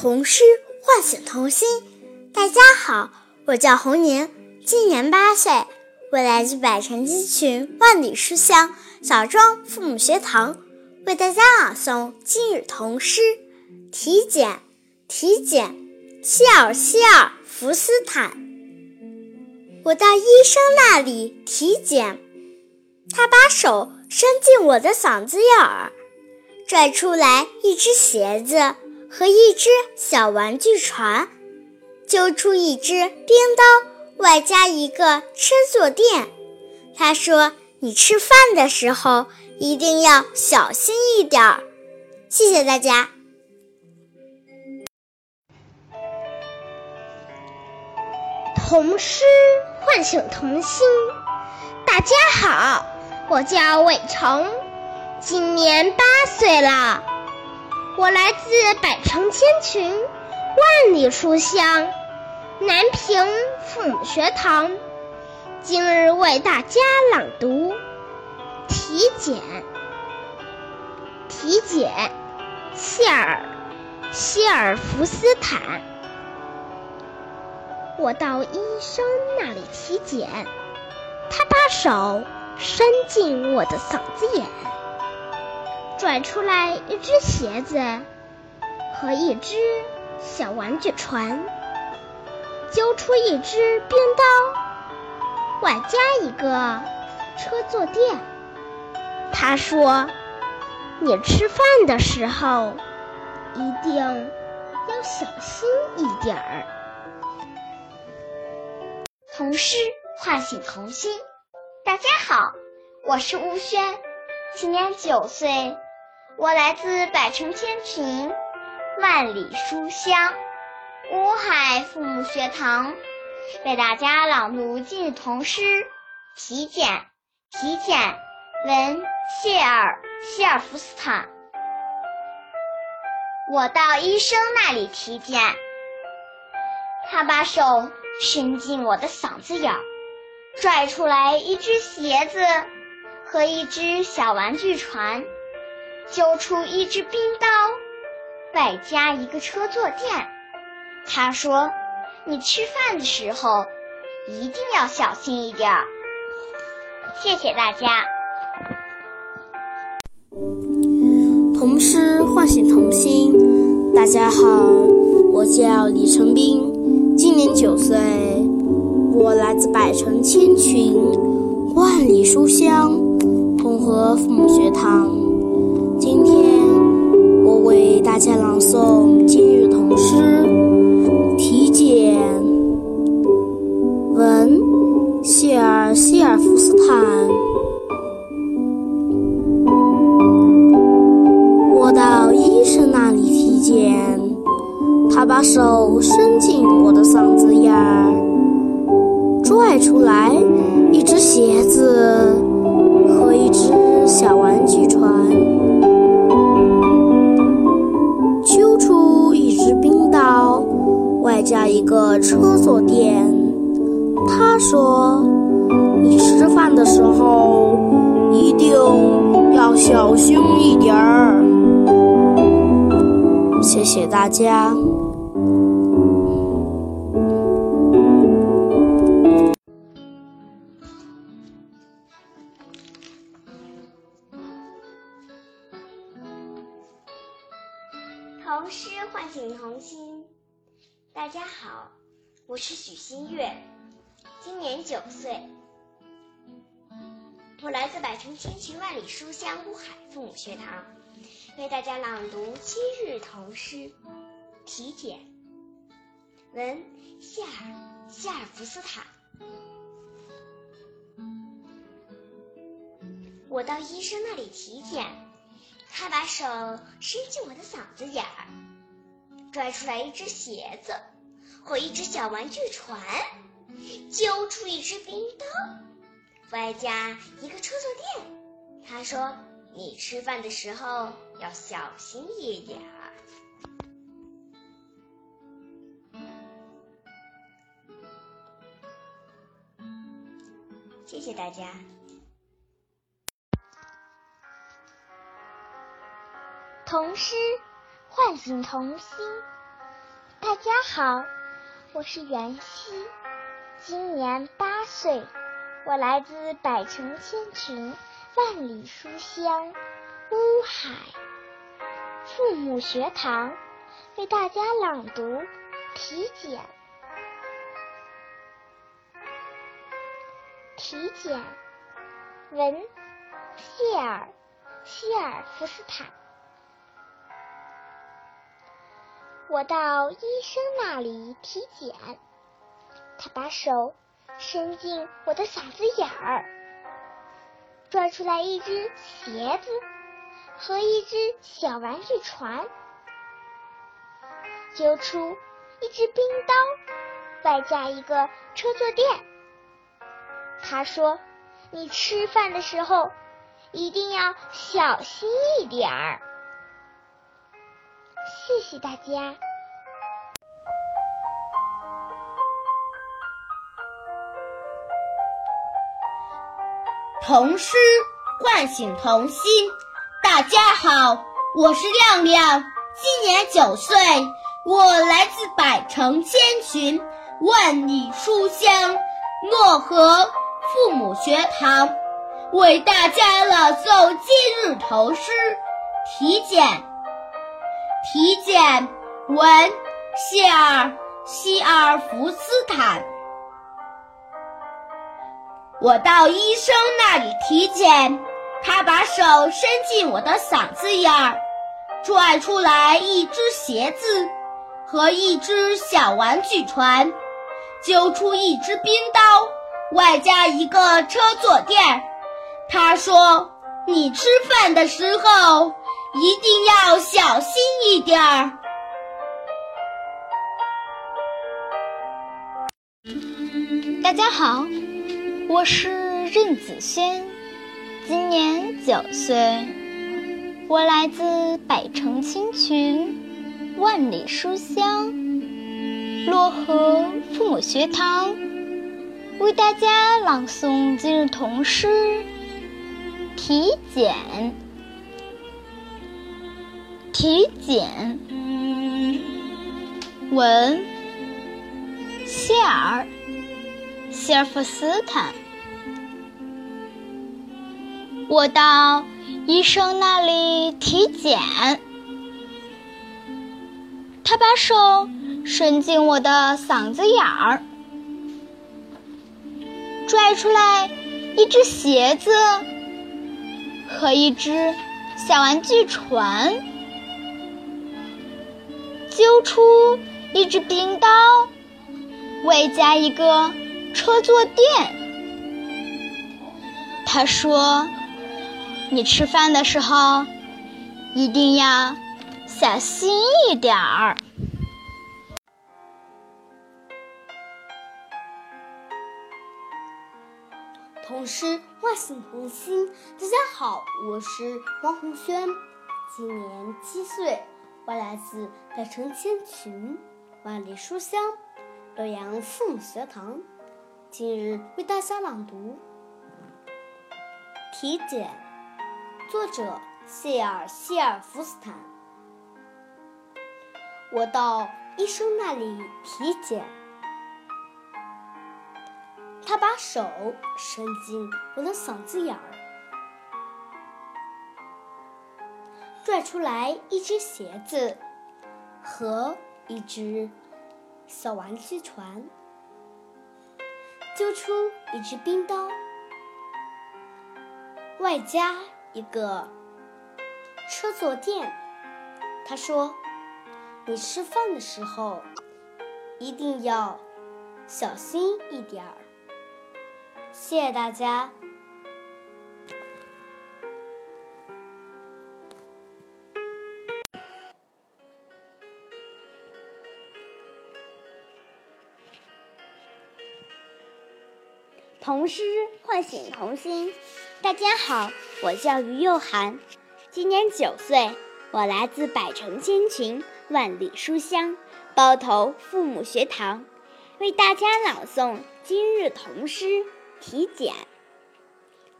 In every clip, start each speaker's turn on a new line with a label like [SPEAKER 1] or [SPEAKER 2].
[SPEAKER 1] 童诗唤醒童心。大家好，我叫红宁，今年八岁，我来自百城鸡群万里书香小庄父母学堂，为大家朗诵今日童诗。体检，体检，希尔希尔福斯坦。我到医生那里体检，他把手伸进我的嗓子眼儿，拽出来一只鞋子。和一只小玩具船，揪出一只冰刀，外加一个吃坐垫。他说：“你吃饭的时候一定要小心一点儿。”谢谢大家。
[SPEAKER 2] 童诗唤醒童心。大家好，我叫魏成，今年八岁了。我来自百城千群，万里书香，南平父母学堂。今日为大家朗读体检。体检，谢尔希尔福斯坦。我到医生那里体检，他把手伸进我的嗓子眼。拽出来一只鞋子和一只小玩具船，揪出一只冰刀，外加一个车坐垫。他说：“你吃饭的时候一定要小心一点儿。”
[SPEAKER 3] 童诗唤醒童心。大家好，我是吴轩，今年九岁。我来自百城千群，万里书香，乌海父母学堂，为大家朗读今日童诗。体检，体检，文谢尔谢尔福斯坦。我到医生那里体检，他把手伸进我的嗓子眼儿，拽出来一只鞋子和一只小玩具船。揪出一支冰刀，外加一个车坐垫。他说：“你吃饭的时候一定要小心一点。”谢谢大家。
[SPEAKER 4] 童诗唤醒童心。大家好，我叫李成斌，今年九岁，我来自百城千群，万里书香，红河父母学堂。为大家朗诵今日童诗《体检》，文谢尔希尔夫斯坦。我到医生那里体检，他把手伸说：“你吃饭的时候一定要小心一点儿。”谢谢大家。
[SPEAKER 3] 童诗唤醒童心。大家好，我是许新月，今年九岁，我来自百城千群万里书香乌海父母学堂，为大家朗读今日童诗。体检，文谢尔夏尔福斯坦。我到医生那里体检，他把手伸进我的嗓子眼儿，拽出来一只鞋子。和一只小玩具船，揪出一只冰刀，外加一个车坐垫。他说：“你吃饭的时候要小心一点儿。”谢谢大家。
[SPEAKER 2] 童诗唤醒童心。
[SPEAKER 5] 大家好，我是袁熙，今年八岁，我来自百城千群、万里书香乌海父母学堂，为大家朗读体检。体检，文谢尔希尔弗斯坦。我到医生那里体检，他把手伸进我的嗓子眼儿，拽出来一只鞋子和一只小玩具船，揪出一只冰刀，外加一个车坐垫。他说：“你吃饭的时候一定要小心一点儿。”谢谢大家。
[SPEAKER 6] 童诗唤醒童心。大家好，我是亮亮，今年九岁，我来自百城千群、万里书香漯河父母学堂，为大家朗诵今日童诗体检》。体检文谢尔希尔弗斯坦。我到医生那里体检，他把手伸进我的嗓子眼儿，拽出来一只鞋子和一只小玩具船，揪出一只冰刀，外加一个车坐垫。他说：“你吃饭的时候。”一定要小心一点儿。
[SPEAKER 7] 大家好，我是任子轩，今年九岁，我来自百城千群、万里书香漯河父母学堂，为大家朗诵今日童诗体检》，体检，文谢尔。希尔弗斯坦。我到医生那里体检，他把手伸进我的嗓子眼儿，拽出来一只鞋子和一只小玩具船。揪出一只冰刀，外加一个车坐垫。他说：“你吃饭的时候一定要小心一点儿。”
[SPEAKER 8] 同诗唤醒童心。大家好，我是王红轩，今年七岁。我来自百城千群，万里书香，洛阳父母学堂。今日为大家朗读体检，作者谢尔谢尔弗斯坦。我到医生那里体检，他把手伸进我的嗓子眼儿。拽出来一只鞋子和一只小玩具船，揪出一只冰刀，外加一个车坐垫。他说：“你吃饭的时候一定要小心一点儿。”谢谢大家。
[SPEAKER 3] 童诗唤醒童心。大家好，我叫于幼涵，今年九岁，我来自百城千群、万里书香包头父母学堂，为大家朗诵今日童诗体检。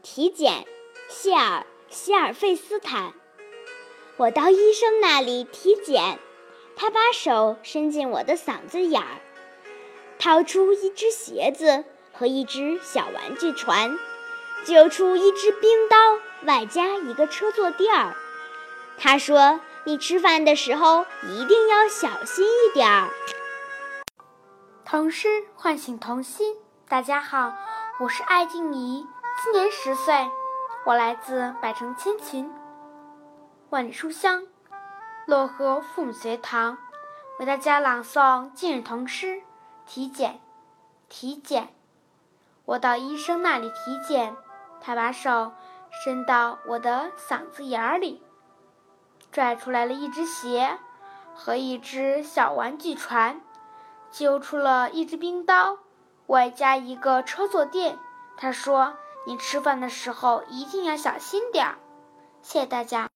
[SPEAKER 3] 体检，谢尔希尔费斯坦。我到医生那里体检，他把手伸进我的嗓子眼儿，掏出一只鞋子和一只小玩具船，揪出一只冰刀，外加一个车坐垫儿。他说：“你吃饭的时候一定要小心一点儿。”
[SPEAKER 9] 童诗唤醒童心。大家好，我是艾静怡，今年十岁，我来自百城千群，万里书香，漯河父母学堂，为大家朗诵今日童诗。体检，体检，我到医生那里体检，他把手伸到我的嗓子眼里，拽出来了一只鞋和一只小玩具船。揪出了一只冰刀，外加一个车坐垫。他说：“你吃饭的时候一定要小心点儿。”谢谢大家。